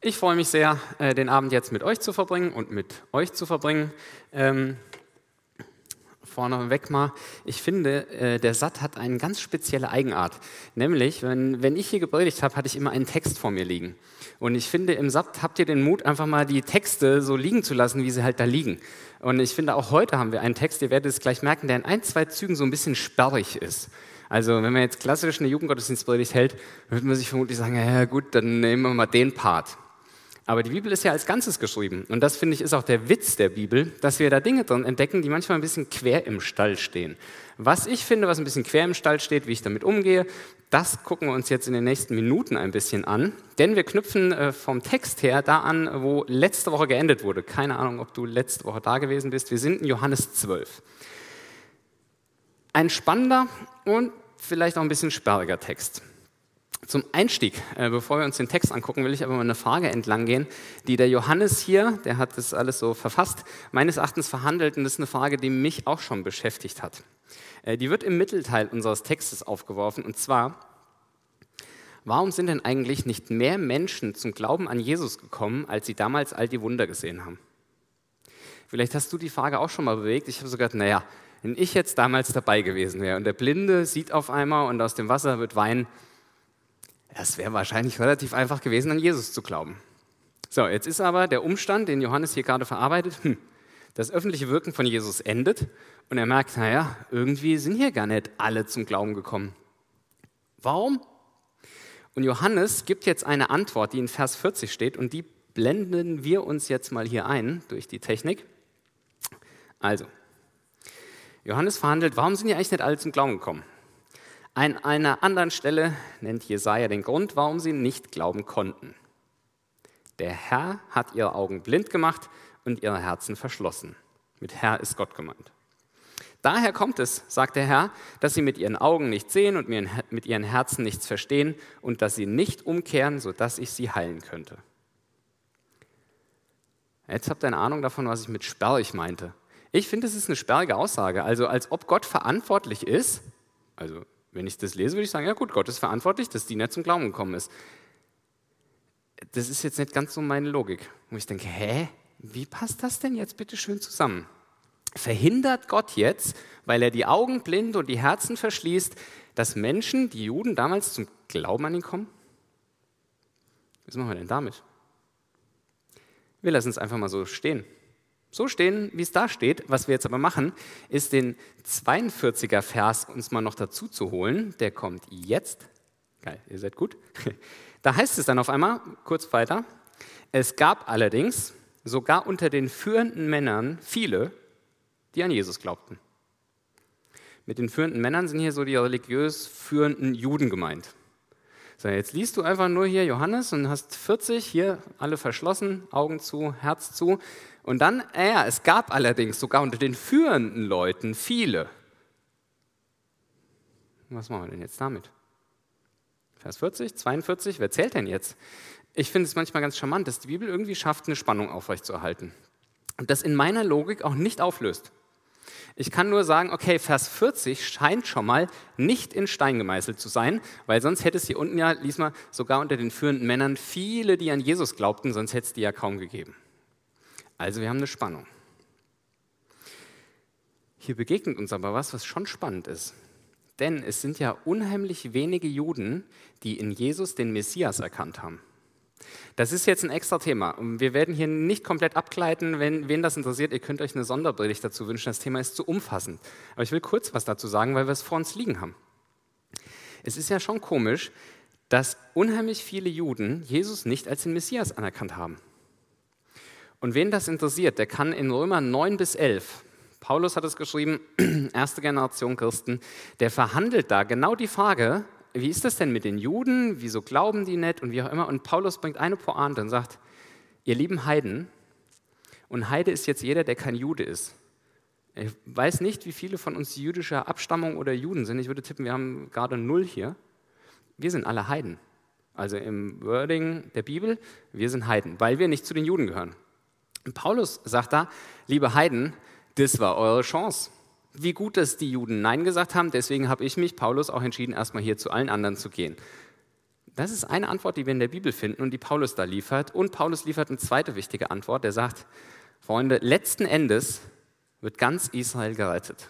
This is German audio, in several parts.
Ich freue mich sehr, äh, den Abend jetzt mit euch zu verbringen und mit euch zu verbringen. Ähm, vorneweg mal, ich finde, äh, der Satt hat eine ganz spezielle Eigenart. Nämlich, wenn, wenn ich hier gepredigt habe, hatte ich immer einen Text vor mir liegen. Und ich finde, im Satt habt ihr den Mut, einfach mal die Texte so liegen zu lassen, wie sie halt da liegen. Und ich finde, auch heute haben wir einen Text, ihr werdet es gleich merken, der in ein, zwei Zügen so ein bisschen sperrig ist. Also wenn man jetzt klassisch eine Jugendgottesdienstpredigt hält, würde man sich vermutlich sagen, ja gut, dann nehmen wir mal den Part. Aber die Bibel ist ja als Ganzes geschrieben. Und das finde ich ist auch der Witz der Bibel, dass wir da Dinge drin entdecken, die manchmal ein bisschen quer im Stall stehen. Was ich finde, was ein bisschen quer im Stall steht, wie ich damit umgehe, das gucken wir uns jetzt in den nächsten Minuten ein bisschen an. Denn wir knüpfen äh, vom Text her da an, wo letzte Woche geendet wurde. Keine Ahnung, ob du letzte Woche da gewesen bist. Wir sind in Johannes 12. Ein spannender und vielleicht auch ein bisschen sperriger Text. Zum Einstieg, äh, bevor wir uns den Text angucken, will ich aber mal eine Frage entlang gehen, die der Johannes hier, der hat das alles so verfasst, meines Erachtens verhandelt und das ist eine Frage, die mich auch schon beschäftigt hat. Äh, die wird im Mittelteil unseres Textes aufgeworfen und zwar, warum sind denn eigentlich nicht mehr Menschen zum Glauben an Jesus gekommen, als sie damals all die Wunder gesehen haben? Vielleicht hast du die Frage auch schon mal bewegt. Ich habe so gedacht, naja, wenn ich jetzt damals dabei gewesen wäre und der Blinde sieht auf einmal und aus dem Wasser wird Wein, das wäre wahrscheinlich relativ einfach gewesen, an Jesus zu glauben. So, jetzt ist aber der Umstand, den Johannes hier gerade verarbeitet, hm, das öffentliche Wirken von Jesus endet und er merkt, naja, irgendwie sind hier gar nicht alle zum Glauben gekommen. Warum? Und Johannes gibt jetzt eine Antwort, die in Vers 40 steht und die blenden wir uns jetzt mal hier ein durch die Technik. Also, Johannes verhandelt, warum sind ja eigentlich nicht alle zum Glauben gekommen? An einer anderen Stelle nennt Jesaja den Grund, warum sie nicht glauben konnten. Der Herr hat ihre Augen blind gemacht und ihre Herzen verschlossen. Mit Herr ist Gott gemeint. Daher kommt es, sagt der Herr, dass sie mit ihren Augen nicht sehen und mit ihren Herzen nichts verstehen und dass sie nicht umkehren, sodass ich sie heilen könnte. Jetzt habt ihr eine Ahnung davon, was ich mit sperrig meinte. Ich finde, es ist eine sperrige Aussage. Also als ob Gott verantwortlich ist, also wenn ich das lese, würde ich sagen, ja gut, Gott ist verantwortlich, dass die nicht zum Glauben gekommen ist. Das ist jetzt nicht ganz so meine Logik. Wo ich denke, hä, wie passt das denn jetzt bitte schön zusammen? Verhindert Gott jetzt, weil er die Augen blind und die Herzen verschließt, dass Menschen, die Juden damals zum Glauben an ihn kommen? Was machen wir denn damit? Wir lassen es einfach mal so stehen so stehen, wie es da steht. Was wir jetzt aber machen, ist den 42er Vers uns mal noch dazu zu holen. Der kommt jetzt. Geil, ihr seid gut. Da heißt es dann auf einmal, kurz weiter, es gab allerdings sogar unter den führenden Männern viele, die an Jesus glaubten. Mit den führenden Männern sind hier so die religiös führenden Juden gemeint. So, jetzt liest du einfach nur hier Johannes und hast 40, hier alle verschlossen, Augen zu, Herz zu. Und dann, ja, es gab allerdings sogar unter den führenden Leuten viele. Was machen wir denn jetzt damit? Vers 40, 42, wer zählt denn jetzt? Ich finde es manchmal ganz charmant, dass die Bibel irgendwie schafft, eine Spannung aufrechtzuerhalten. Und das in meiner Logik auch nicht auflöst. Ich kann nur sagen, okay, Vers 40 scheint schon mal nicht in Stein gemeißelt zu sein, weil sonst hätte es hier unten ja, lies mal, sogar unter den führenden Männern viele, die an Jesus glaubten, sonst hätte es die ja kaum gegeben. Also wir haben eine Spannung. Hier begegnet uns aber was, was schon spannend ist. Denn es sind ja unheimlich wenige Juden, die in Jesus den Messias erkannt haben. Das ist jetzt ein extra Thema. Wir werden hier nicht komplett abgleiten. Wenn wen das interessiert, ihr könnt euch eine Sonderpredigt dazu wünschen. Das Thema ist zu umfassend. Aber ich will kurz was dazu sagen, weil wir es vor uns liegen haben. Es ist ja schon komisch, dass unheimlich viele Juden Jesus nicht als den Messias anerkannt haben. Und wen das interessiert, der kann in Römer 9 bis 11, Paulus hat es geschrieben, erste Generation Christen, der verhandelt da genau die Frage, wie ist das denn mit den Juden, wieso glauben die nicht und wie auch immer. Und Paulus bringt eine Pointe und sagt, ihr lieben Heiden, und Heide ist jetzt jeder, der kein Jude ist. Ich weiß nicht, wie viele von uns jüdischer Abstammung oder Juden sind. Ich würde tippen, wir haben gerade null hier. Wir sind alle Heiden. Also im Wording der Bibel, wir sind Heiden, weil wir nicht zu den Juden gehören. Paulus sagt da, liebe Heiden, das war eure Chance. Wie gut, dass die Juden Nein gesagt haben, deswegen habe ich mich, Paulus, auch entschieden, erstmal hier zu allen anderen zu gehen. Das ist eine Antwort, die wir in der Bibel finden und die Paulus da liefert. Und Paulus liefert eine zweite wichtige Antwort. Der sagt, Freunde, letzten Endes wird ganz Israel gerettet.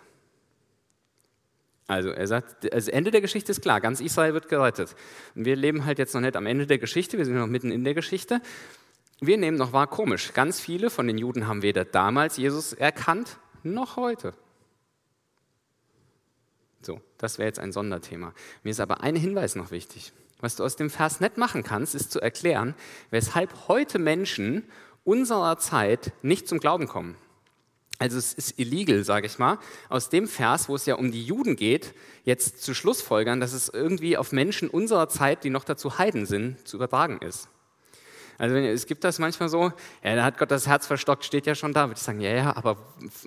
Also er sagt, das Ende der Geschichte ist klar, ganz Israel wird gerettet. Und wir leben halt jetzt noch nicht am Ende der Geschichte, wir sind noch mitten in der Geschichte. Wir nehmen noch wahr, komisch, ganz viele von den Juden haben weder damals Jesus erkannt, noch heute. So, das wäre jetzt ein Sonderthema. Mir ist aber ein Hinweis noch wichtig. Was du aus dem Vers nicht machen kannst, ist zu erklären, weshalb heute Menschen unserer Zeit nicht zum Glauben kommen. Also es ist illegal, sage ich mal, aus dem Vers, wo es ja um die Juden geht, jetzt zu Schlussfolgern, dass es irgendwie auf Menschen unserer Zeit, die noch dazu Heiden sind, zu übertragen ist. Also es gibt das manchmal so, ja, da hat Gott das Herz verstockt, steht ja schon da, würde ich sagen, ja, ja, aber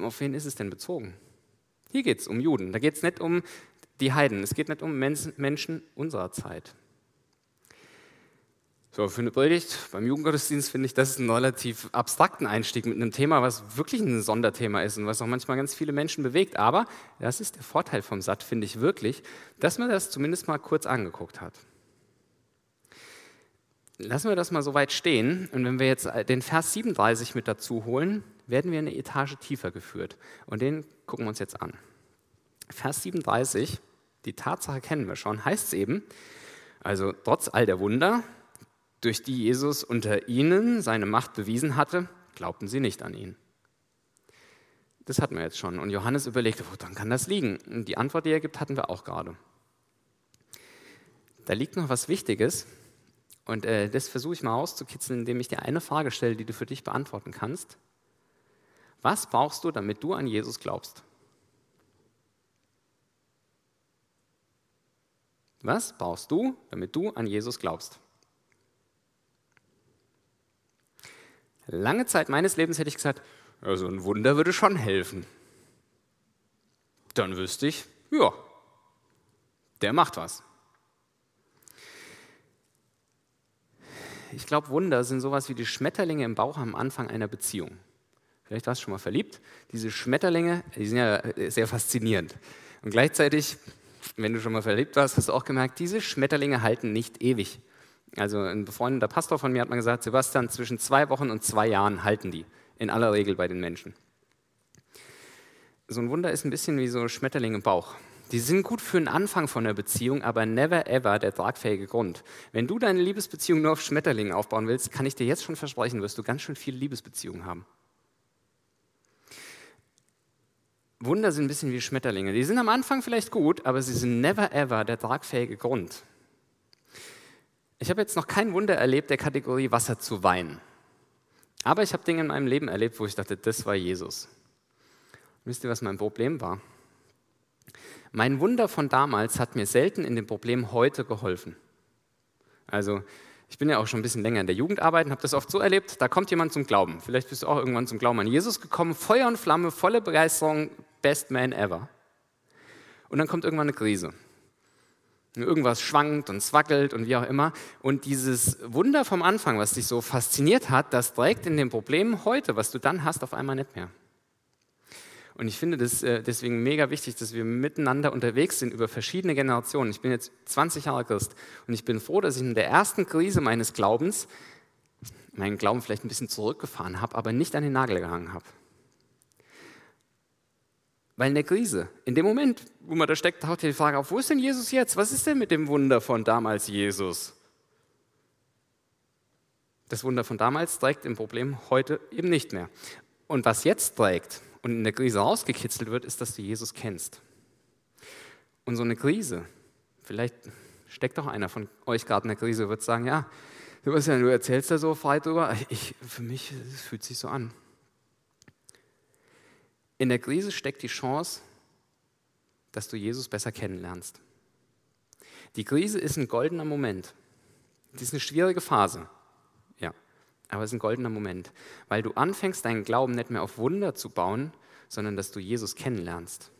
auf wen ist es denn bezogen? Hier geht es um Juden, da geht es nicht um die Heiden, es geht nicht um Menschen unserer Zeit. So, für eine Predigt beim Jugendgottesdienst finde ich, das ist ein relativ abstrakten Einstieg mit einem Thema, was wirklich ein Sonderthema ist und was auch manchmal ganz viele Menschen bewegt. Aber das ist der Vorteil vom Satt, finde ich wirklich, dass man das zumindest mal kurz angeguckt hat. Lassen wir das mal so weit stehen und wenn wir jetzt den Vers 37 mit dazu holen, werden wir eine Etage tiefer geführt und den gucken wir uns jetzt an. Vers 37, die Tatsache kennen wir schon, heißt es eben, also trotz all der Wunder, durch die Jesus unter ihnen seine Macht bewiesen hatte, glaubten sie nicht an ihn. Das hatten wir jetzt schon. Und Johannes überlegte, woran kann das liegen? Und die Antwort, die er gibt, hatten wir auch gerade. Da liegt noch was Wichtiges. Und äh, das versuche ich mal auszukitzeln, indem ich dir eine Frage stelle, die du für dich beantworten kannst. Was brauchst du, damit du an Jesus glaubst? Was brauchst du, damit du an Jesus glaubst? Lange Zeit meines Lebens hätte ich gesagt, also ein Wunder würde schon helfen. Dann wüsste ich, ja, der macht was. Ich glaube, Wunder sind sowas wie die Schmetterlinge im Bauch am Anfang einer Beziehung. Vielleicht warst du schon mal verliebt. Diese Schmetterlinge, die sind ja sehr faszinierend. Und gleichzeitig, wenn du schon mal verliebt warst, hast du auch gemerkt, diese Schmetterlinge halten nicht ewig. Also ein befreundeter Pastor von mir hat mal gesagt, Sebastian, zwischen zwei Wochen und zwei Jahren halten die, in aller Regel bei den Menschen. So ein Wunder ist ein bisschen wie so Schmetterling im Bauch. Die sind gut für den Anfang von einer Beziehung, aber never ever der tragfähige Grund. Wenn du deine Liebesbeziehung nur auf Schmetterlingen aufbauen willst, kann ich dir jetzt schon versprechen, wirst du ganz schön viele Liebesbeziehungen haben. Wunder sind ein bisschen wie Schmetterlinge. Die sind am Anfang vielleicht gut, aber sie sind never ever der tragfähige Grund. Ich habe jetzt noch kein Wunder erlebt der Kategorie Wasser zu Wein. Aber ich habe Dinge in meinem Leben erlebt, wo ich dachte, das war Jesus. Wisst ihr, was mein Problem war? Mein Wunder von damals hat mir selten in dem Problem heute geholfen. Also, ich bin ja auch schon ein bisschen länger in der Jugendarbeit und habe das oft so erlebt, da kommt jemand zum Glauben. Vielleicht bist du auch irgendwann zum Glauben an Jesus gekommen, Feuer und Flamme, volle Begeisterung, best man ever. Und dann kommt irgendwann eine Krise. Irgendwas schwankt und zwackelt und wie auch immer. Und dieses Wunder vom Anfang, was dich so fasziniert hat, das trägt in dem Problem heute, was du dann hast, auf einmal nicht mehr. Und ich finde das äh, deswegen mega wichtig, dass wir miteinander unterwegs sind über verschiedene Generationen. Ich bin jetzt 20 Jahre Christ und ich bin froh, dass ich in der ersten Krise meines Glaubens meinen Glauben vielleicht ein bisschen zurückgefahren habe, aber nicht an den Nagel gehangen habe. Weil in der Krise, in dem Moment, wo man da steckt, taucht die Frage auf, wo ist denn Jesus jetzt? Was ist denn mit dem Wunder von damals Jesus? Das Wunder von damals trägt im Problem heute eben nicht mehr. Und was jetzt trägt und in der Krise rausgekitzelt wird, ist, dass du Jesus kennst. Und so eine Krise, vielleicht steckt doch einer von euch gerade in der Krise, wird sagen, ja, du, du erzählst da so frei drüber, ich, für mich es fühlt sich so an. In der Krise steckt die Chance, dass du Jesus besser kennenlernst. Die Krise ist ein goldener Moment. Die ist eine schwierige Phase. Aber es ist ein goldener Moment, weil du anfängst, deinen Glauben nicht mehr auf Wunder zu bauen, sondern dass du Jesus kennenlernst.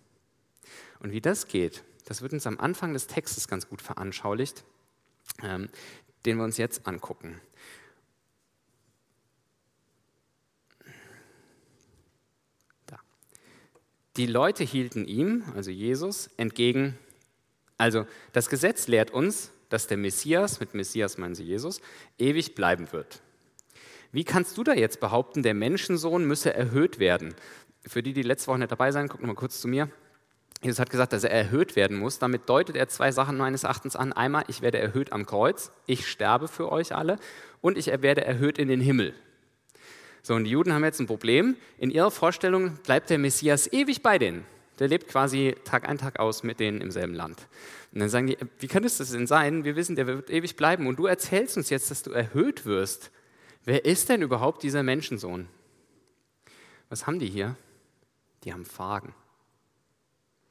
Und wie das geht, das wird uns am Anfang des Textes ganz gut veranschaulicht, ähm, den wir uns jetzt angucken. Die Leute hielten ihm, also Jesus, entgegen. Also das Gesetz lehrt uns, dass der Messias, mit Messias meinen sie Jesus, ewig bleiben wird. Wie kannst du da jetzt behaupten, der Menschensohn müsse erhöht werden? Für die, die letzte Woche nicht dabei sein, guck mal kurz zu mir. Jesus hat gesagt, dass er erhöht werden muss. Damit deutet er zwei Sachen meines Erachtens an. Einmal, ich werde erhöht am Kreuz, ich sterbe für euch alle und ich werde erhöht in den Himmel. So, und die Juden haben jetzt ein Problem. In ihrer Vorstellung bleibt der Messias ewig bei denen. Der lebt quasi Tag ein, Tag aus mit denen im selben Land. Und dann sagen die, wie kann es das denn sein? Wir wissen, der wird ewig bleiben. Und du erzählst uns jetzt, dass du erhöht wirst. Wer ist denn überhaupt dieser Menschensohn? Was haben die hier? Die haben Fragen.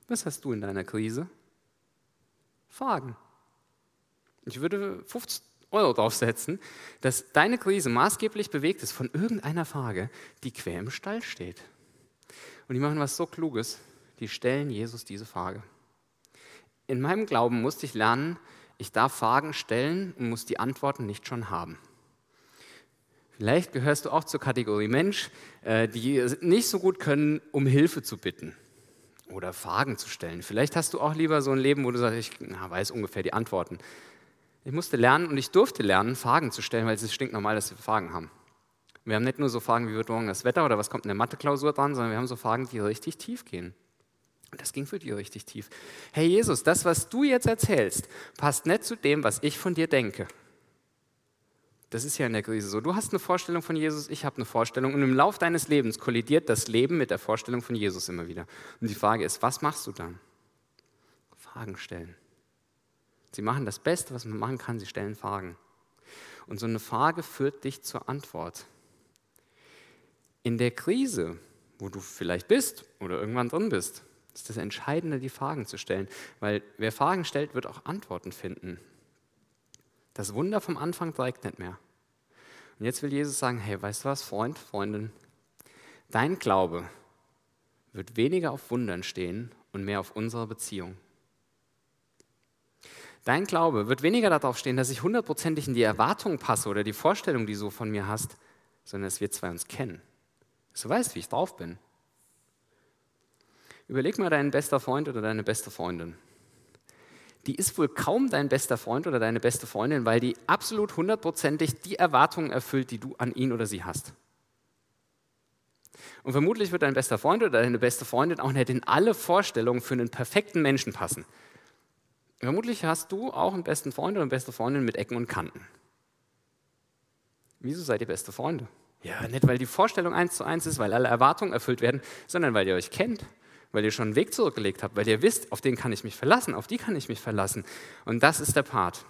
Was hast du in deiner Krise? Fragen. Ich würde 50 Euro draufsetzen, dass deine Krise maßgeblich bewegt ist von irgendeiner Frage, die quer im Stall steht. Und die machen was so Kluges, die stellen Jesus diese Frage. In meinem Glauben musste ich lernen, ich darf Fragen stellen und muss die Antworten nicht schon haben. Vielleicht gehörst du auch zur Kategorie Mensch, äh, die nicht so gut können, um Hilfe zu bitten oder Fragen zu stellen. Vielleicht hast du auch lieber so ein Leben, wo du sagst, ich na, weiß ungefähr die Antworten. Ich musste lernen und ich durfte lernen, Fragen zu stellen, weil es ist stinknormal, dass wir Fragen haben. Wir haben nicht nur so Fragen, wie wird morgen das Wetter oder was kommt in der Mathe-Klausur dran, sondern wir haben so Fragen, die richtig tief gehen. Und das ging für dich richtig tief. Hey Jesus, das, was du jetzt erzählst, passt nicht zu dem, was ich von dir denke. Das ist ja in der Krise so. Du hast eine Vorstellung von Jesus, ich habe eine Vorstellung. Und im Lauf deines Lebens kollidiert das Leben mit der Vorstellung von Jesus immer wieder. Und die Frage ist, was machst du dann? Fragen stellen. Sie machen das Beste, was man machen kann, sie stellen Fragen. Und so eine Frage führt dich zur Antwort. In der Krise, wo du vielleicht bist oder irgendwann drin bist, ist das Entscheidende, die Fragen zu stellen. Weil wer Fragen stellt, wird auch Antworten finden. Das Wunder vom Anfang trägt nicht mehr. Und jetzt will Jesus sagen, hey, weißt du was, Freund, Freundin, dein Glaube wird weniger auf Wundern stehen und mehr auf unserer Beziehung. Dein Glaube wird weniger darauf stehen, dass ich hundertprozentig in die Erwartung passe oder die Vorstellung, die du von mir hast, sondern dass wir zwei uns kennen. Dass du weißt, wie ich drauf bin. Überleg mal deinen bester Freund oder deine beste Freundin die ist wohl kaum dein bester Freund oder deine beste Freundin, weil die absolut hundertprozentig die Erwartungen erfüllt, die du an ihn oder sie hast. Und vermutlich wird dein bester Freund oder deine beste Freundin auch nicht in alle Vorstellungen für einen perfekten Menschen passen. Vermutlich hast du auch einen besten Freund oder eine beste Freundin mit Ecken und Kanten. Wieso seid ihr beste Freunde? Ja, nicht weil die Vorstellung eins zu eins ist, weil alle Erwartungen erfüllt werden, sondern weil ihr euch kennt, weil ihr schon einen Weg zurückgelegt habt, weil ihr wisst, auf den kann ich mich verlassen, auf die kann ich mich verlassen. Und das ist der Part.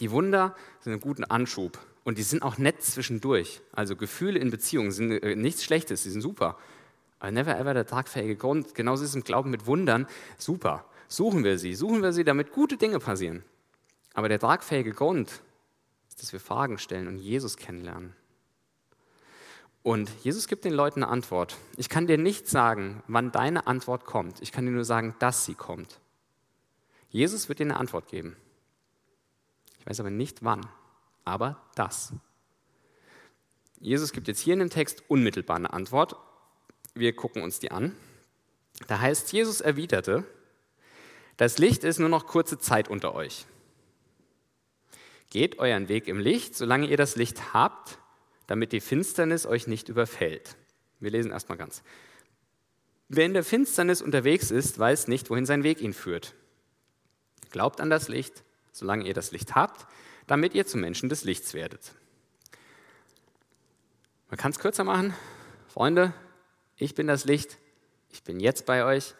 Die Wunder sind einen guten Anschub und die sind auch nett zwischendurch. Also Gefühle in Beziehungen sind äh, nichts Schlechtes, die sind super. Aber never ever der tragfähige Grund. Genauso ist es im Glauben mit Wundern super. Suchen wir sie, suchen wir sie, damit gute Dinge passieren. Aber der tragfähige Grund ist, dass wir Fragen stellen und Jesus kennenlernen. Und Jesus gibt den Leuten eine Antwort. Ich kann dir nicht sagen, wann deine Antwort kommt. Ich kann dir nur sagen, dass sie kommt. Jesus wird dir eine Antwort geben. Ich weiß aber nicht wann, aber das. Jesus gibt jetzt hier in dem Text unmittelbar eine Antwort. Wir gucken uns die an. Da heißt, Jesus erwiderte, das Licht ist nur noch kurze Zeit unter euch. Geht euren Weg im Licht, solange ihr das Licht habt, damit die Finsternis euch nicht überfällt. Wir lesen erstmal ganz. Wer in der Finsternis unterwegs ist, weiß nicht, wohin sein Weg ihn führt. Glaubt an das Licht, solange ihr das Licht habt, damit ihr zu Menschen des Lichts werdet. Man kann es kürzer machen. Freunde, ich bin das Licht, ich bin jetzt bei euch,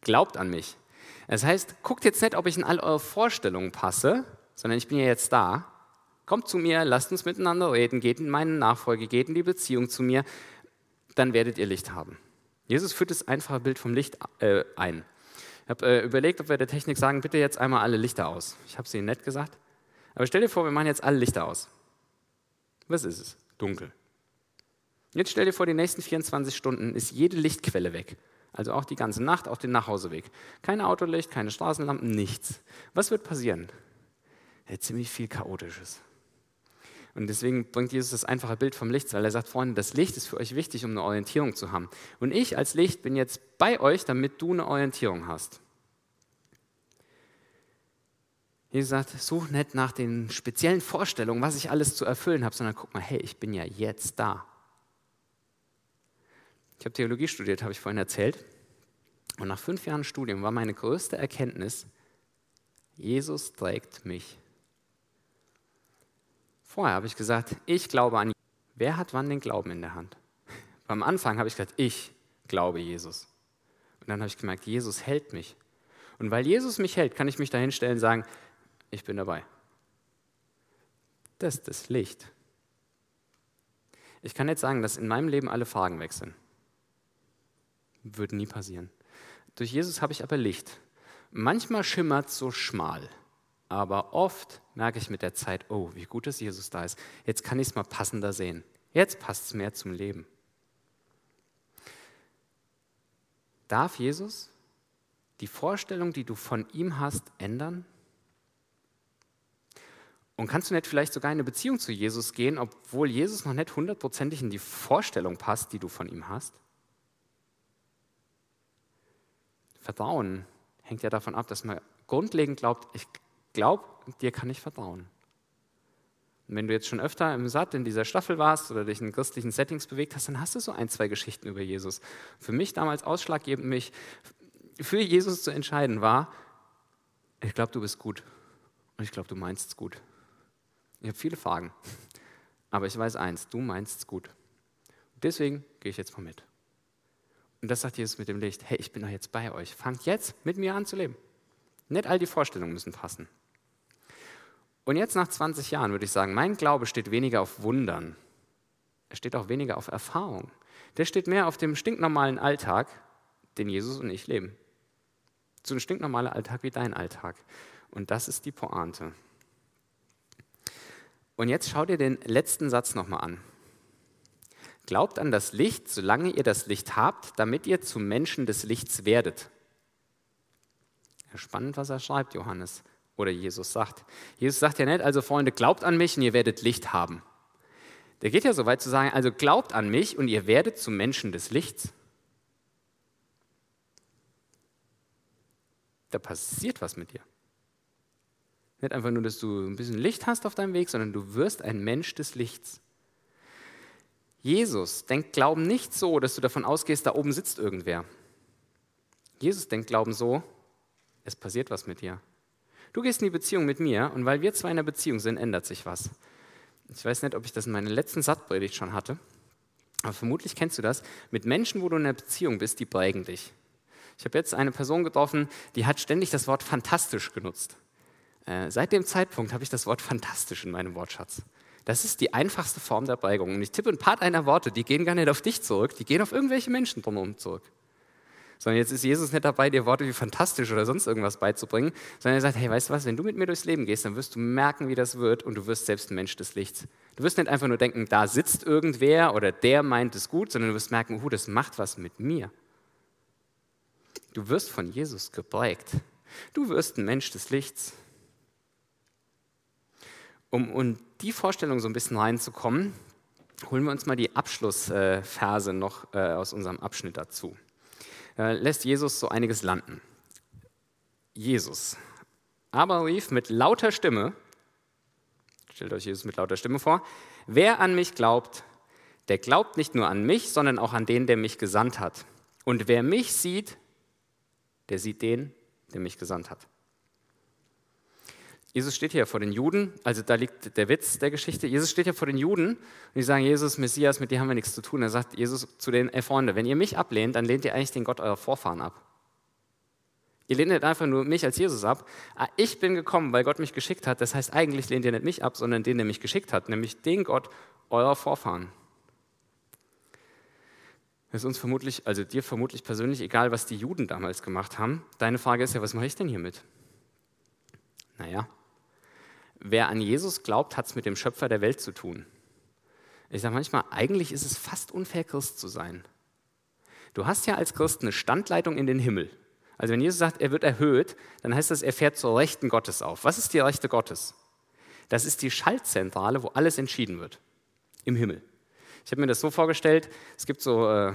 glaubt an mich. Das heißt, guckt jetzt nicht, ob ich in all eure Vorstellungen passe, sondern ich bin ja jetzt da Kommt zu mir, lasst uns miteinander reden, geht in meine Nachfolge, geht in die Beziehung zu mir, dann werdet ihr Licht haben. Jesus führt das einfache Bild vom Licht äh, ein. Ich habe äh, überlegt, ob wir der Technik sagen, bitte jetzt einmal alle Lichter aus. Ich habe es Ihnen nett gesagt. Aber stell dir vor, wir machen jetzt alle Lichter aus. Was ist es? Dunkel. Jetzt stell dir vor, die nächsten 24 Stunden ist jede Lichtquelle weg. Also auch die ganze Nacht, auch den Nachhauseweg. Kein Autolicht, keine Straßenlampen, nichts. Was wird passieren? Ja, ziemlich viel Chaotisches. Und deswegen bringt Jesus das einfache Bild vom Licht, weil er sagt, Freunde, das Licht ist für euch wichtig, um eine Orientierung zu haben. Und ich als Licht bin jetzt bei euch, damit du eine Orientierung hast. Jesus sagt, such nicht nach den speziellen Vorstellungen, was ich alles zu erfüllen habe, sondern guck mal, hey, ich bin ja jetzt da. Ich habe Theologie studiert, habe ich vorhin erzählt. Und nach fünf Jahren Studium war meine größte Erkenntnis, Jesus trägt mich. Vorher habe ich gesagt, ich glaube an Jesus. Wer hat wann den Glauben in der Hand? Am Anfang habe ich gesagt, ich glaube Jesus. Und dann habe ich gemerkt, Jesus hält mich. Und weil Jesus mich hält, kann ich mich dahin stellen und sagen, ich bin dabei. Das ist das Licht. Ich kann jetzt sagen, dass in meinem Leben alle Fragen wechseln. Würde nie passieren. Durch Jesus habe ich aber Licht. Manchmal schimmert es so schmal, aber oft merke ich mit der Zeit, oh, wie gut, dass Jesus da ist. Jetzt kann ich es mal passender sehen. Jetzt passt es mehr zum Leben. Darf Jesus die Vorstellung, die du von ihm hast, ändern? Und kannst du nicht vielleicht sogar in eine Beziehung zu Jesus gehen, obwohl Jesus noch nicht hundertprozentig in die Vorstellung passt, die du von ihm hast? Vertrauen hängt ja davon ab, dass man grundlegend glaubt, ich glaube, dir kann ich vertrauen. Und wenn du jetzt schon öfter im Satt in dieser Staffel warst oder dich in christlichen Settings bewegt hast, dann hast du so ein, zwei Geschichten über Jesus. Für mich damals ausschlaggebend, mich für Jesus zu entscheiden, war, ich glaube, du bist gut und ich glaube, du meinst es gut. Ich habe viele Fragen, aber ich weiß eins, du meinst es gut. Deswegen gehe ich jetzt mal mit. Und das sagt Jesus mit dem Licht. Hey, ich bin doch jetzt bei euch. Fangt jetzt mit mir an zu leben. Nicht all die Vorstellungen müssen passen. Und jetzt nach 20 Jahren würde ich sagen, mein Glaube steht weniger auf Wundern. Er steht auch weniger auf Erfahrung. Der steht mehr auf dem stinknormalen Alltag, den Jesus und ich leben. So ein stinknormaler Alltag wie dein Alltag. Und das ist die Pointe. Und jetzt schau dir den letzten Satz nochmal an. Glaubt an das Licht, solange ihr das Licht habt, damit ihr zu Menschen des Lichts werdet. Spannend, was er schreibt, Johannes. Oder Jesus sagt. Jesus sagt ja nicht, also Freunde, glaubt an mich und ihr werdet Licht haben. Der geht ja so weit zu sagen, also glaubt an mich und ihr werdet zu Menschen des Lichts. Da passiert was mit dir. Nicht einfach nur, dass du ein bisschen Licht hast auf deinem Weg, sondern du wirst ein Mensch des Lichts. Jesus denkt Glauben nicht so, dass du davon ausgehst, da oben sitzt irgendwer. Jesus denkt Glauben so, es passiert was mit dir. Du gehst in die Beziehung mit mir und weil wir zwei in der Beziehung sind, ändert sich was. Ich weiß nicht, ob ich das in meiner letzten Sattpredigt schon hatte, aber vermutlich kennst du das. Mit Menschen, wo du in einer Beziehung bist, die prägen dich. Ich habe jetzt eine Person getroffen, die hat ständig das Wort fantastisch genutzt. Äh, seit dem Zeitpunkt habe ich das Wort fantastisch in meinem Wortschatz. Das ist die einfachste Form der Prägung. Und ich tippe ein paar deiner Worte, die gehen gar nicht auf dich zurück, die gehen auf irgendwelche Menschen drumherum zurück. Sondern jetzt ist Jesus nicht dabei, dir Worte wie fantastisch oder sonst irgendwas beizubringen, sondern er sagt, hey, weißt du was, wenn du mit mir durchs Leben gehst, dann wirst du merken, wie das wird und du wirst selbst ein Mensch des Lichts. Du wirst nicht einfach nur denken, da sitzt irgendwer oder der meint es gut, sondern du wirst merken, oh, das macht was mit mir. Du wirst von Jesus geprägt. Du wirst ein Mensch des Lichts. Um in die Vorstellung so ein bisschen reinzukommen, holen wir uns mal die Abschlussverse noch äh, aus unserem Abschnitt dazu. Lässt Jesus so einiges landen. Jesus aber rief mit lauter Stimme, stellt euch Jesus mit lauter Stimme vor, wer an mich glaubt, der glaubt nicht nur an mich, sondern auch an den, der mich gesandt hat. Und wer mich sieht, der sieht den, der mich gesandt hat. Jesus steht hier vor den Juden, also da liegt der Witz der Geschichte. Jesus steht hier vor den Juden und die sagen, Jesus, Messias, mit dir haben wir nichts zu tun. Er sagt Jesus zu den, ey Freunde, wenn ihr mich ablehnt, dann lehnt ihr eigentlich den Gott eurer Vorfahren ab. Ihr lehnt nicht einfach nur mich als Jesus ab. Ah, ich bin gekommen, weil Gott mich geschickt hat. Das heißt, eigentlich lehnt ihr nicht mich ab, sondern den, der mich geschickt hat, nämlich den Gott eurer Vorfahren. Es ist uns vermutlich, also dir vermutlich persönlich egal, was die Juden damals gemacht haben. Deine Frage ist ja, was mache ich denn hiermit? Naja, wer an Jesus glaubt, hat es mit dem Schöpfer der Welt zu tun. Ich sage manchmal, eigentlich ist es fast unfair, Christ zu sein. Du hast ja als Christ eine Standleitung in den Himmel. Also wenn Jesus sagt, er wird erhöht, dann heißt das, er fährt zur Rechten Gottes auf. Was ist die Rechte Gottes? Das ist die Schaltzentrale, wo alles entschieden wird. Im Himmel. Ich habe mir das so vorgestellt, es gibt so, äh,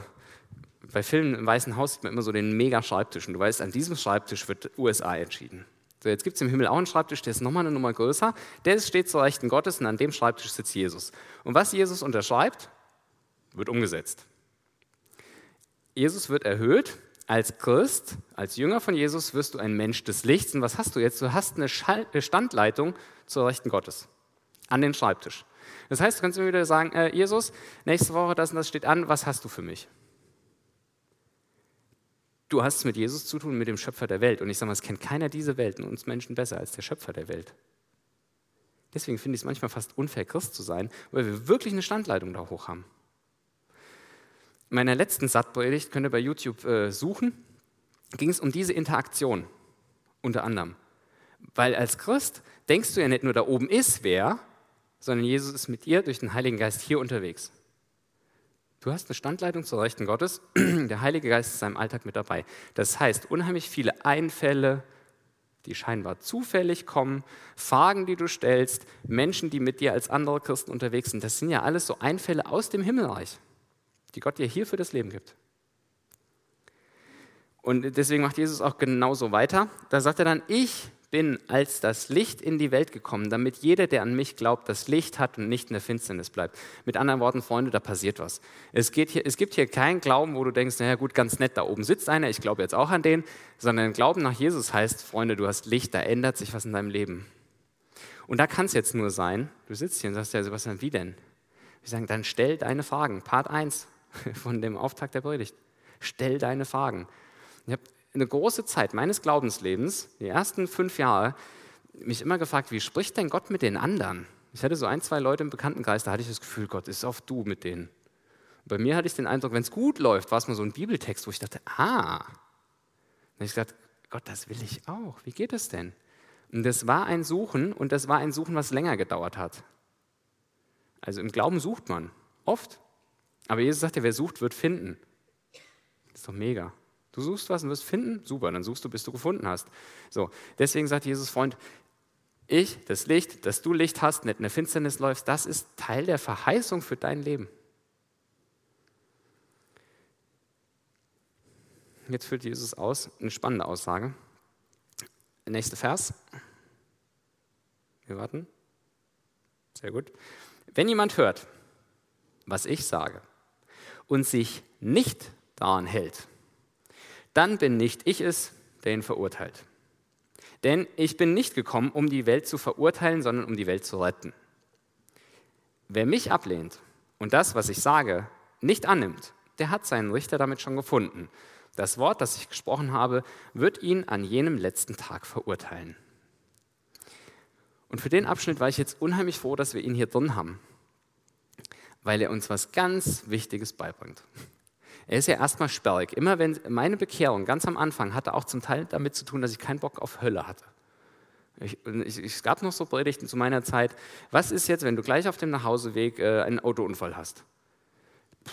bei Filmen im Weißen Haus sieht man immer so den Mega-Schreibtisch. Und du weißt, an diesem Schreibtisch wird USA entschieden. So, jetzt gibt es im Himmel auch einen Schreibtisch, der ist nochmal eine Nummer größer. Der steht zur Rechten Gottes und an dem Schreibtisch sitzt Jesus. Und was Jesus unterschreibt, wird umgesetzt. Jesus wird erhöht. Als Christ, als Jünger von Jesus wirst du ein Mensch des Lichts. Und was hast du jetzt? Du hast eine Standleitung zur Rechten Gottes an den Schreibtisch. Das heißt, du kannst mir wieder sagen, äh, Jesus, nächste Woche das und das steht an, was hast du für mich? Du hast es mit Jesus zu tun, mit dem Schöpfer der Welt. Und ich sage mal, es kennt keiner diese Welt und uns Menschen besser als der Schöpfer der Welt. Deswegen finde ich es manchmal fast unfair, Christ zu sein, weil wir wirklich eine Standleitung da hoch haben. In meiner letzten Sattpredigt, könnt ihr bei YouTube äh, suchen, ging es um diese Interaktion unter anderem. Weil als Christ denkst du ja nicht nur, da oben ist wer, sondern Jesus ist mit dir durch den Heiligen Geist hier unterwegs. Du hast eine Standleitung zur Rechten Gottes. Der Heilige Geist ist seinem Alltag mit dabei. Das heißt, unheimlich viele Einfälle, die scheinbar zufällig kommen, Fragen, die du stellst, Menschen, die mit dir als andere Christen unterwegs sind, das sind ja alles so Einfälle aus dem Himmelreich, die Gott dir hier für das Leben gibt. Und deswegen macht Jesus auch genauso weiter. Da sagt er dann, ich bin als das Licht in die Welt gekommen, damit jeder, der an mich glaubt, das Licht hat und nicht in der Finsternis bleibt. Mit anderen Worten, Freunde, da passiert was. Es, geht hier, es gibt hier keinen Glauben, wo du denkst, naja gut, ganz nett, da oben sitzt einer, ich glaube jetzt auch an den, sondern Glauben nach Jesus heißt, Freunde, du hast Licht, da ändert sich was in deinem Leben. Und da kann es jetzt nur sein, du sitzt hier und sagst, ja Sebastian, wie denn? Wir sagen, dann stell deine Fragen. Part 1 von dem Auftakt der Predigt. Stell deine Fragen. Ich habe eine große Zeit meines Glaubenslebens, die ersten fünf Jahre, mich immer gefragt, wie spricht denn Gott mit den anderen? Ich hatte so ein, zwei Leute im Bekanntenkreis, da hatte ich das Gefühl, Gott ist auf du mit denen. bei mir hatte ich den Eindruck, wenn es gut läuft, war es mal so ein Bibeltext, wo ich dachte, ah. Dann habe ich gesagt, Gott, das will ich auch. Wie geht es denn? Und das war ein Suchen und das war ein Suchen, was länger gedauert hat. Also im Glauben sucht man, oft. Aber Jesus sagt ja, wer sucht, wird finden. Das ist doch mega. Du suchst was und wirst finden? Super, dann suchst du, bis du gefunden hast. So, deswegen sagt Jesus, Freund, ich, das Licht, dass du Licht hast, nicht in der Finsternis läufst, das ist Teil der Verheißung für dein Leben. Jetzt führt Jesus aus, eine spannende Aussage. Nächster Vers. Wir warten. Sehr gut. Wenn jemand hört, was ich sage, und sich nicht daran hält, dann bin nicht ich es, der ihn verurteilt. Denn ich bin nicht gekommen, um die Welt zu verurteilen, sondern um die Welt zu retten. Wer mich ablehnt und das, was ich sage, nicht annimmt, der hat seinen Richter damit schon gefunden. Das Wort, das ich gesprochen habe, wird ihn an jenem letzten Tag verurteilen. Und für den Abschnitt war ich jetzt unheimlich froh, dass wir ihn hier drin haben, weil er uns was ganz Wichtiges beibringt. Er ist ja erstmal sperrig. Immer wenn meine Bekehrung ganz am Anfang hatte auch zum Teil damit zu tun, dass ich keinen Bock auf Hölle hatte. Ich, ich, es gab noch so Predigten zu meiner Zeit. Was ist jetzt, wenn du gleich auf dem Nachhauseweg äh, einen Autounfall hast? Puh,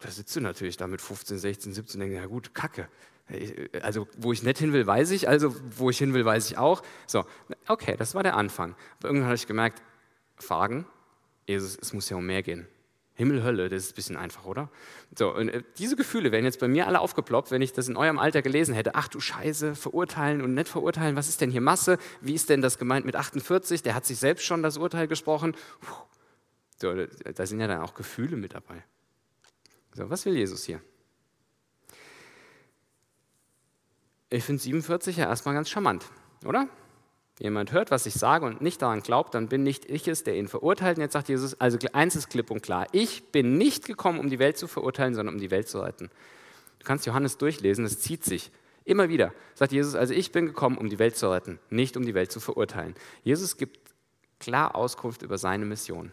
da sitzt du natürlich da mit 15, 16, 17 und denkst, ja gut, Kacke. Also, wo ich nicht hin will, weiß ich. Also, wo ich hin will, weiß ich auch. So, okay, das war der Anfang. Aber irgendwann habe ich gemerkt, Fragen, Jesus, es muss ja um mehr gehen. Himmel, Hölle, das ist ein bisschen einfach, oder? So, und äh, diese Gefühle wären jetzt bei mir alle aufgeploppt, wenn ich das in eurem Alter gelesen hätte. Ach du Scheiße, verurteilen und nicht verurteilen, was ist denn hier Masse? Wie ist denn das gemeint mit 48? Der hat sich selbst schon das Urteil gesprochen. So, da sind ja dann auch Gefühle mit dabei. So, was will Jesus hier? Ich finde 47 ja erstmal ganz charmant, oder? Jemand hört, was ich sage und nicht daran glaubt, dann bin nicht ich es, der ihn verurteilt. Und jetzt sagt Jesus, also eins ist klipp und klar, ich bin nicht gekommen, um die Welt zu verurteilen, sondern um die Welt zu retten. Du kannst Johannes durchlesen, es zieht sich. Immer wieder sagt Jesus, also ich bin gekommen, um die Welt zu retten, nicht um die Welt zu verurteilen. Jesus gibt klar Auskunft über seine Mission.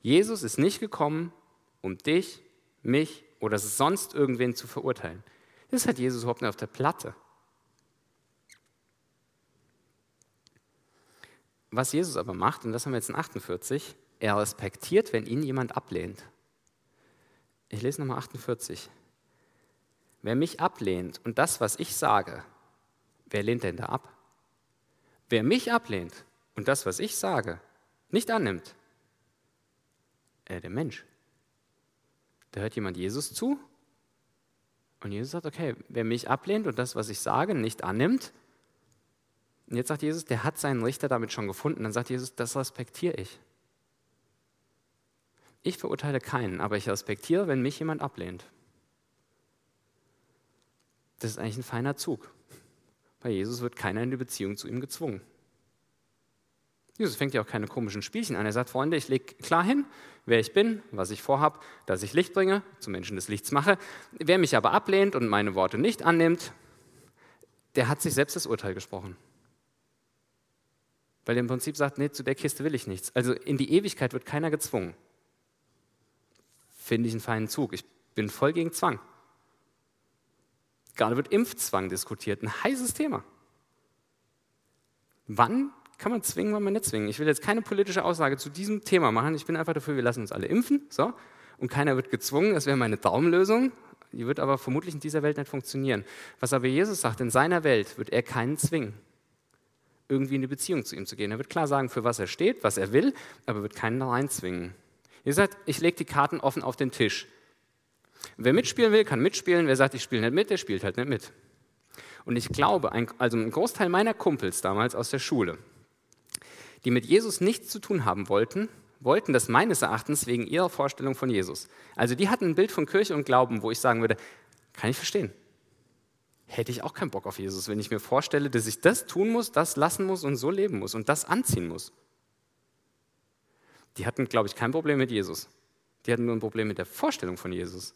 Jesus ist nicht gekommen, um dich, mich oder sonst irgendwen zu verurteilen. Das hat Jesus überhaupt nicht auf der Platte. Was Jesus aber macht, und das haben wir jetzt in 48, er respektiert, wenn ihn jemand ablehnt. Ich lese nochmal 48. Wer mich ablehnt und das, was ich sage, wer lehnt denn da ab? Wer mich ablehnt und das, was ich sage, nicht annimmt, äh, der Mensch. Da hört jemand Jesus zu und Jesus sagt, okay, wer mich ablehnt und das, was ich sage, nicht annimmt, Und jetzt sagt Jesus, der hat seinen Richter damit schon gefunden. Dann sagt Jesus, das respektiere ich. Ich verurteile keinen, aber ich respektiere, wenn mich jemand ablehnt. Das ist eigentlich ein feiner Zug. Bei Jesus wird keiner in die Beziehung zu ihm gezwungen. Jesus fängt ja auch keine komischen Spielchen an. Er sagt, Freunde, ich lege klar hin, wer ich bin, was ich vorhabe, dass ich Licht bringe, zu Menschen des Lichts mache. Wer mich aber ablehnt und meine Worte nicht annimmt, der hat sich selbst das Urteil gesprochen. Weil er im Prinzip sagt, nee, zu der Kiste will ich nichts. Also in die Ewigkeit wird keiner gezwungen. Finde ich einen feinen Zug. Ich bin voll gegen Zwang. Gerade wird Impfzwang diskutiert, ein heißes Thema. Wann kann man zwingen, wann man nicht zwingen? Ich will jetzt keine politische Aussage zu diesem Thema machen. Ich bin einfach dafür, wir lassen uns alle impfen. So. Und keiner wird gezwungen. Das wäre meine Daumenlösung. Die wird aber vermutlich in dieser Welt nicht funktionieren. Was aber Jesus sagt, in seiner Welt wird er keinen zwingen, irgendwie in die Beziehung zu ihm zu gehen. Er wird klar sagen, für was er steht, was er will, aber wird keinen da reinzwingen. Ihr sagt, ich lege die Karten offen auf den Tisch. Wer mitspielen will, kann mitspielen. Wer sagt, ich spiele nicht mit, der spielt halt nicht mit. Und ich glaube, ein, also ein Großteil meiner Kumpels damals aus der Schule, die mit Jesus nichts zu tun haben wollten, wollten das meines Erachtens wegen ihrer Vorstellung von Jesus. Also die hatten ein Bild von Kirche und Glauben, wo ich sagen würde, kann ich verstehen. Hätte ich auch keinen Bock auf Jesus, wenn ich mir vorstelle, dass ich das tun muss, das lassen muss und so leben muss und das anziehen muss. Die hatten, glaube ich, kein Problem mit Jesus. Die hatten nur ein Problem mit der Vorstellung von Jesus.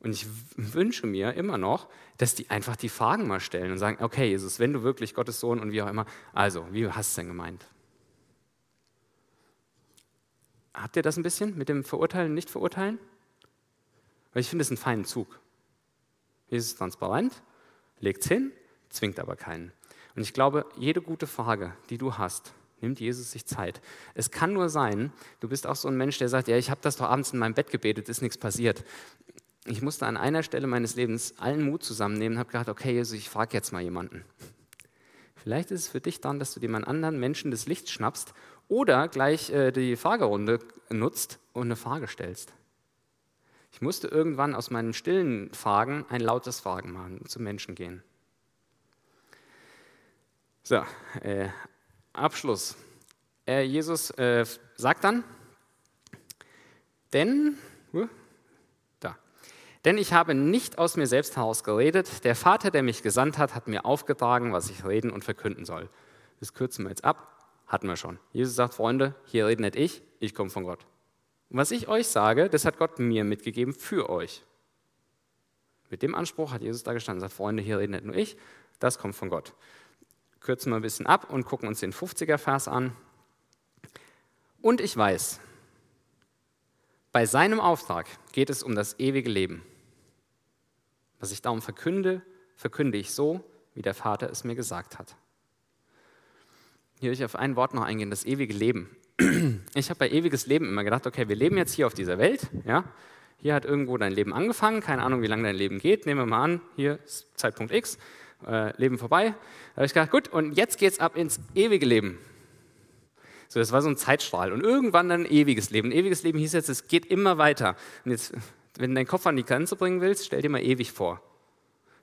Und ich wünsche mir immer noch, dass die einfach die Fragen mal stellen und sagen, okay, Jesus, wenn du wirklich Gottes Sohn und wie auch immer, also, wie hast du es denn gemeint? Habt ihr das ein bisschen mit dem Verurteilen, nicht verurteilen? Weil ich finde es einen feinen Zug. Jesus ist transparent, legt es hin, zwingt aber keinen. Und ich glaube, jede gute Frage, die du hast, nimmt Jesus sich Zeit. Es kann nur sein, du bist auch so ein Mensch, der sagt, ja, ich habe das doch abends in meinem Bett gebetet, ist nichts passiert. Ich musste an einer Stelle meines Lebens allen Mut zusammennehmen und habe gedacht, okay, Jesus, ich frage jetzt mal jemanden. Vielleicht ist es für dich dann, dass du jemand anderen Menschen des Lichts schnappst oder gleich äh, die Fragerunde nutzt und eine Frage stellst. Ich musste irgendwann aus meinen stillen Fragen ein lautes Fragen machen, und zu Menschen gehen. So, äh, Abschluss. Äh, Jesus äh, sagt dann, denn, uh, da, denn ich habe nicht aus mir selbst heraus geredet, der Vater, der mich gesandt hat, hat mir aufgetragen, was ich reden und verkünden soll. Das kürzen wir jetzt ab. Hatten wir schon. Jesus sagt, Freunde, hier rede nicht ich, ich komme von Gott. Und was ich euch sage, das hat Gott mir mitgegeben für euch. Mit dem Anspruch hat Jesus da gestanden und sagt, Freunde, hier rede nicht nur ich, das kommt von Gott. Kürzen wir ein bisschen ab und gucken uns den 50er Vers an. Und ich weiß, bei seinem Auftrag geht es um das ewige Leben. Was ich darum verkünde, verkünde ich so, wie der Vater es mir gesagt hat. Hier will ich auf ein Wort noch eingehen, das ewige Leben. Ich habe bei ewiges Leben immer gedacht, okay, wir leben jetzt hier auf dieser Welt, ja. Hier hat irgendwo dein Leben angefangen, keine Ahnung, wie lange dein Leben geht. Nehmen wir mal an, hier ist Zeitpunkt X, äh, Leben vorbei. Da habe ich gedacht, gut, und jetzt geht es ab ins ewige Leben. So, das war so ein Zeitstrahl. Und irgendwann dann ewiges Leben. Ewiges Leben hieß jetzt, es geht immer weiter. Und jetzt, wenn du deinen Kopf an die Grenze bringen willst, stell dir mal ewig vor.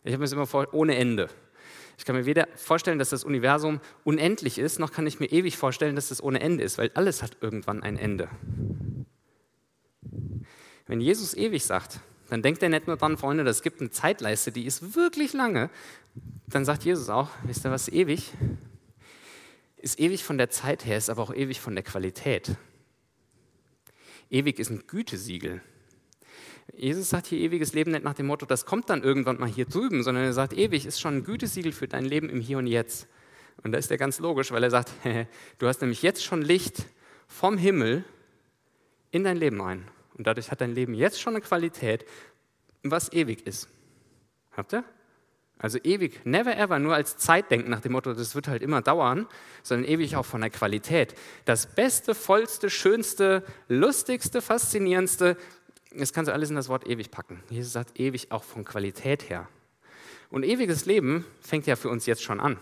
Ich habe mir das immer vor, ohne Ende. Ich kann mir weder vorstellen, dass das Universum unendlich ist, noch kann ich mir ewig vorstellen, dass das ohne Ende ist, weil alles hat irgendwann ein Ende. Wenn Jesus ewig sagt, dann denkt er nicht nur dran, Freunde, es gibt eine Zeitleiste, die ist wirklich lange. Dann sagt Jesus auch, wisst ihr was, ewig? Ist ewig von der Zeit her, ist aber auch ewig von der Qualität. Ewig ist ein Gütesiegel. Jesus sagt hier ewiges Leben nicht nach dem Motto, das kommt dann irgendwann mal hier drüben, sondern er sagt, ewig ist schon ein Gütesiegel für dein Leben im Hier und Jetzt. Und da ist er ganz logisch, weil er sagt, du hast nämlich jetzt schon Licht vom Himmel in dein Leben rein. Und dadurch hat dein Leben jetzt schon eine Qualität, was ewig ist. Habt ihr? Also ewig, never ever nur als Zeitdenken nach dem Motto, das wird halt immer dauern, sondern ewig auch von der Qualität. Das Beste, Vollste, Schönste, Lustigste, Faszinierendste, das kannst du alles in das Wort ewig packen. Jesus sagt ewig auch von Qualität her. Und ewiges Leben fängt ja für uns jetzt schon an.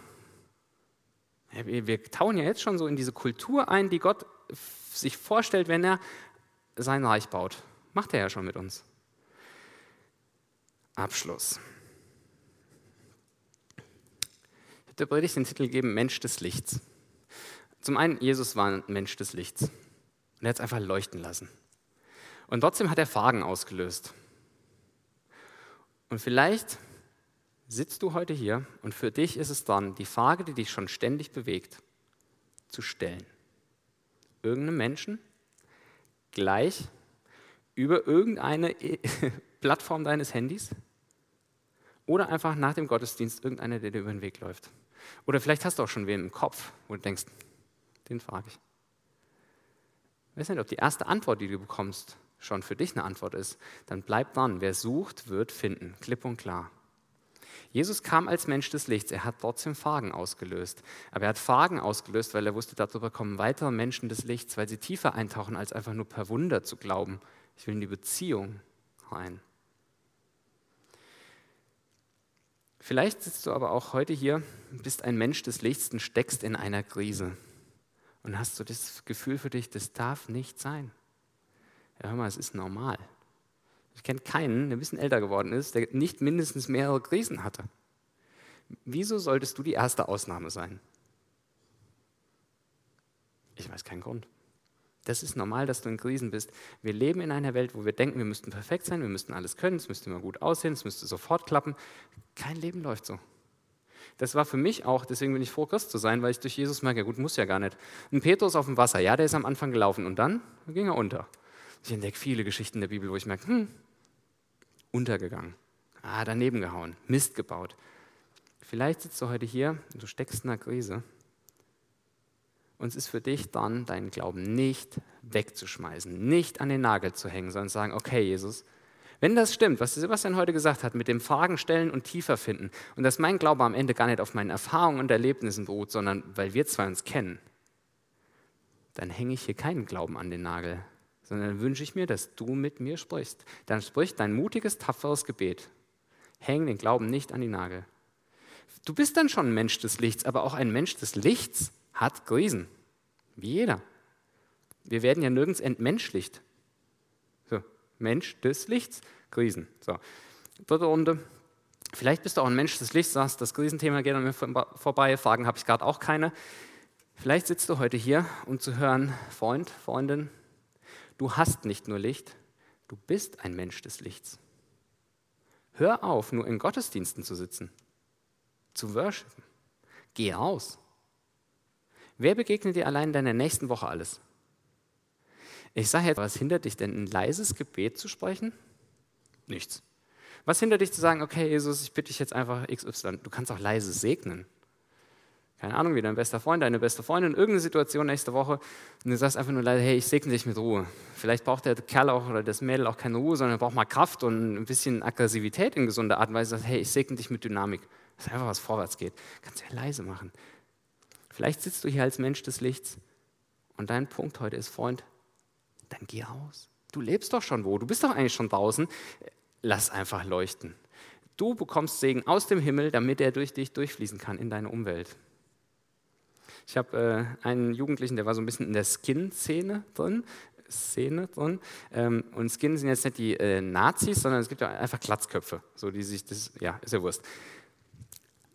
Wir tauen ja jetzt schon so in diese Kultur ein, die Gott sich vorstellt, wenn er sein Reich baut. Macht er ja schon mit uns. Abschluss. Ich habe der Predigt den Titel geben Mensch des Lichts. Zum einen, Jesus war ein Mensch des Lichts. Und er hat es einfach leuchten lassen. Und trotzdem hat er Fragen ausgelöst. Und vielleicht sitzt du heute hier und für dich ist es dann die Frage, die dich schon ständig bewegt, zu stellen. Irgendeinem Menschen gleich über irgendeine Plattform deines Handys oder einfach nach dem Gottesdienst irgendeiner, der dir über den Weg läuft. Oder vielleicht hast du auch schon wen im Kopf, wo du denkst, den frage ich. Ich weiß nicht, ob die erste Antwort, die du bekommst, schon für dich eine Antwort ist. Dann bleib dran. Wer sucht, wird finden. Klipp und klar. Jesus kam als Mensch des Lichts. Er hat trotzdem Fragen ausgelöst. Aber er hat Fragen ausgelöst, weil er wusste, darüber kommen weitere Menschen des Lichts, weil sie tiefer eintauchen, als einfach nur per Wunder zu glauben. Ich will in die Beziehung rein. Vielleicht sitzt du aber auch heute hier, bist ein Mensch des Lichts und steckst in einer Krise. Und hast du das Gefühl für dich, das darf nicht sein. Ja, hör mal, es ist normal. Ich kenne keinen, der ein bisschen älter geworden ist, der nicht mindestens mehrere Krisen hatte. Wieso solltest du die erste Ausnahme sein? Ich weiß keinen Grund. Das ist normal, dass du in Krisen bist. Wir leben in einer Welt, wo wir denken, wir müssten perfekt sein, wir müssten alles können, es müsste immer gut aussehen, es müsste sofort klappen. Kein Leben läuft so. Das war für mich auch, deswegen bin ich froh, Christ zu sein, weil ich durch Jesus merke, gut, muss ja gar nicht. Ein Petrus auf dem Wasser, ja, der ist am Anfang gelaufen und dann ging er unter. Ich entdecke viele Geschichten der Bibel, wo ich merke, hm, untergegangen. Ah, daneben gehauen, Mist gebaut. Vielleicht sitzt du heute hier und du steckst in einer Krise und es ist für dich dann, deinen Glauben nicht wegzuschmeißen, nicht an den Nagel zu hängen, sondern zu sagen, okay, Jesus, wenn das stimmt, was Sebastian heute gesagt hat, mit dem Fragen stellen und tiefer finden, und dass mein Glaube am Ende gar nicht auf meinen Erfahrungen und Erlebnissen beruht, sondern weil wir zwei uns kennen, dann hänge ich hier keinen Glauben an den Nagel, sondern wünsche ich mir, dass du mit mir sprichst. Dann sprich dein mutiges, tapferes Gebet. Häng den Glauben nicht an die Nagel. Du bist dann schon ein Mensch des Lichts, aber auch ein Mensch des Lichts hat Krisen. Wie jeder. Wir werden ja nirgends entmenschlicht. So, Mensch des Lichts, Krisen. So, dritte Runde. Vielleicht bist du auch ein Mensch des Lichts, sagst, das Krisenthema geht an mir vorbei, Fragen habe ich gerade auch keine. Vielleicht sitzt du heute hier, um zu hören, Freund, Freundin, du hast nicht nur Licht, du bist ein Mensch des Lichts. Hör auf, nur in Gottesdiensten zu sitzen, zu worshipen. Geh raus. Wer begegnet dir allein in deiner nächsten Woche alles? Ich sage jetzt, was hindert dich denn, ein leises Gebet zu sprechen? Nichts. Was hindert dich zu sagen, okay, Jesus, ich bitte dich jetzt einfach XY. Du kannst auch leise segnen. Keine Ahnung, wie dein bester Freund, deine beste Freundin, irgendeine Situation nächste Woche und du sagst einfach nur leise, hey, ich segne dich mit Ruhe. Vielleicht braucht der Kerl auch oder das Mädel auch keine Ruhe, sondern braucht mal Kraft und ein bisschen Aggressivität in gesunder Art und Weise. Sagt, hey, ich segne dich mit Dynamik. Dass einfach was vorwärts geht. Kannst du ja leise machen. Vielleicht sitzt du hier als Mensch des Lichts und dein Punkt heute ist, Freund, dann geh raus. Du lebst doch schon wo, du bist doch eigentlich schon draußen. Lass einfach leuchten. Du bekommst Segen aus dem Himmel, damit er durch dich durchfließen kann in deine Umwelt. Ich habe äh, einen Jugendlichen, der war so ein bisschen in der Skin-Szene drin. Szene drin. Ähm, und Skin sind jetzt nicht die äh, Nazis, sondern es gibt ja einfach Glatzköpfe, so die sich das, ja, ist ja Wurst.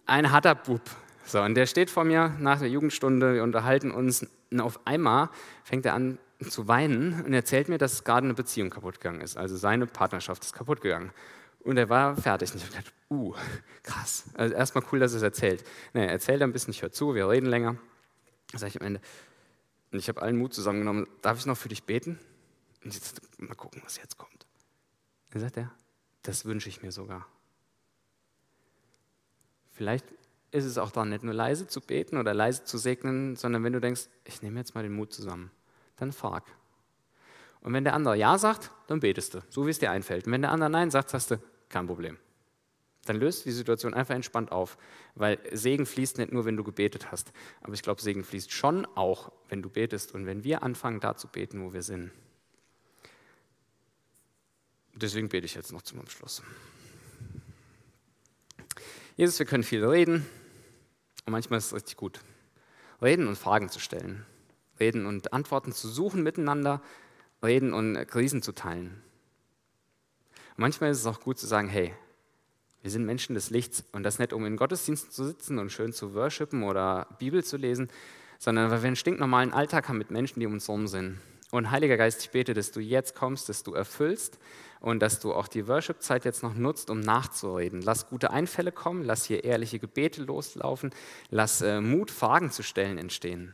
Ein harter Bub, so, und der steht vor mir nach der Jugendstunde, wir unterhalten uns und auf einmal fängt er an zu weinen und erzählt mir, dass gerade eine Beziehung kaputt gegangen ist. Also seine Partnerschaft ist kaputt gegangen. Und er war fertig. Und ich gedacht, uh, krass. Also erstmal cool, dass er es erzählt. Nee, er erzählt ein bisschen, ich höre zu, wir reden länger. Sage ich am Ende, und ich habe allen Mut zusammengenommen, darf ich noch für dich beten? Und jetzt mal gucken, was jetzt kommt. Dann sagt er, das wünsche ich mir sogar. Vielleicht ist es auch dann nicht nur leise zu beten oder leise zu segnen, sondern wenn du denkst, ich nehme jetzt mal den Mut zusammen, dann frag. Und wenn der andere Ja sagt, dann betest du, so wie es dir einfällt. Und wenn der andere Nein sagt, sagst du, kein Problem. Dann löst die Situation einfach entspannt auf, weil Segen fließt nicht nur, wenn du gebetet hast, aber ich glaube, Segen fließt schon auch, wenn du betest und wenn wir anfangen, da zu beten, wo wir sind. Deswegen bete ich jetzt noch zum Abschluss. Jesus, wir können viel reden und manchmal ist es richtig gut. Reden und Fragen zu stellen. Reden und Antworten zu suchen miteinander. Reden und Krisen zu teilen. Manchmal ist es auch gut zu sagen, hey, Wir sind Menschen des Lichts und das nicht, um in Gottesdiensten zu sitzen und schön zu worshipen oder Bibel zu lesen, sondern weil wir einen stinknormalen Alltag haben mit Menschen, die um uns herum sind. Und Heiliger Geist, ich bete, dass du jetzt kommst, dass du erfüllst und dass du auch die Worship-Zeit jetzt noch nutzt, um nachzureden. Lass gute Einfälle kommen, lass hier ehrliche Gebete loslaufen, lass äh, Mut, Fragen zu stellen entstehen.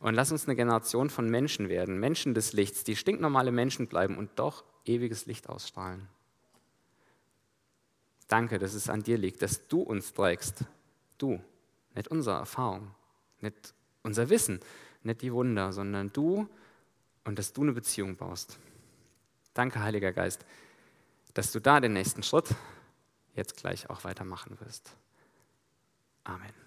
Und lass uns eine Generation von Menschen werden, Menschen des Lichts, die stinknormale Menschen bleiben und doch ewiges Licht ausstrahlen. Danke, dass es an dir liegt, dass du uns trägst. Du, nicht unsere Erfahrung, nicht unser Wissen, nicht die Wunder, sondern du und dass du eine Beziehung baust. Danke, Heiliger Geist, dass du da den nächsten Schritt jetzt gleich auch weitermachen wirst. Amen.